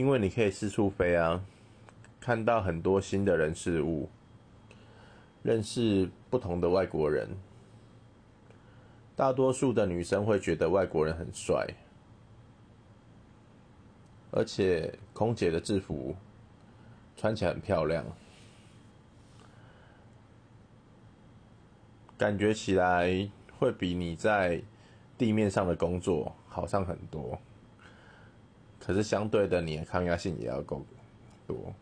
因为你可以四处飞啊，看到很多新的人事物，认识不同的外国人。大多数的女生会觉得外国人很帅，而且空姐的制服穿起来很漂亮，感觉起来会比你在地面上的工作好上很多。可是相对的，你的抗压性也要够多。